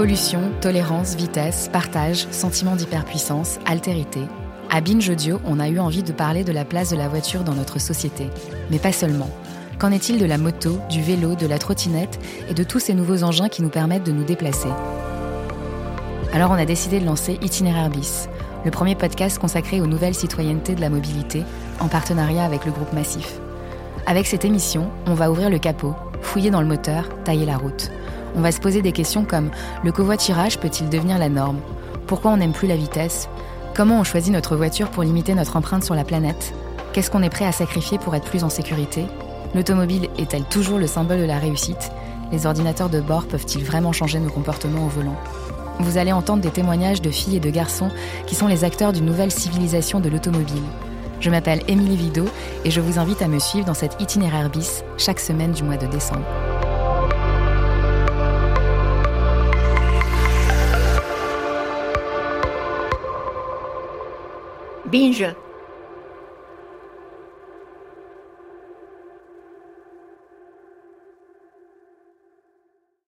Pollution, tolérance, vitesse, partage, sentiment d'hyperpuissance, altérité. À Binge Audio, on a eu envie de parler de la place de la voiture dans notre société. Mais pas seulement. Qu'en est-il de la moto, du vélo, de la trottinette et de tous ces nouveaux engins qui nous permettent de nous déplacer? Alors on a décidé de lancer Itinéraire Bis, le premier podcast consacré aux nouvelles citoyennetés de la mobilité, en partenariat avec le groupe Massif. Avec cette émission, on va ouvrir le capot, fouiller dans le moteur, tailler la route. On va se poser des questions comme le covoiturage peut-il devenir la norme? Pourquoi on n'aime plus la vitesse? Comment on choisit notre voiture pour limiter notre empreinte sur la planète? Qu'est-ce qu'on est prêt à sacrifier pour être plus en sécurité? L'automobile est-elle toujours le symbole de la réussite? Les ordinateurs de bord peuvent-ils vraiment changer nos comportements au volant? Vous allez entendre des témoignages de filles et de garçons qui sont les acteurs d'une nouvelle civilisation de l'automobile. Je m'appelle Émilie Vido et je vous invite à me suivre dans cet itinéraire bis chaque semaine du mois de décembre. Binge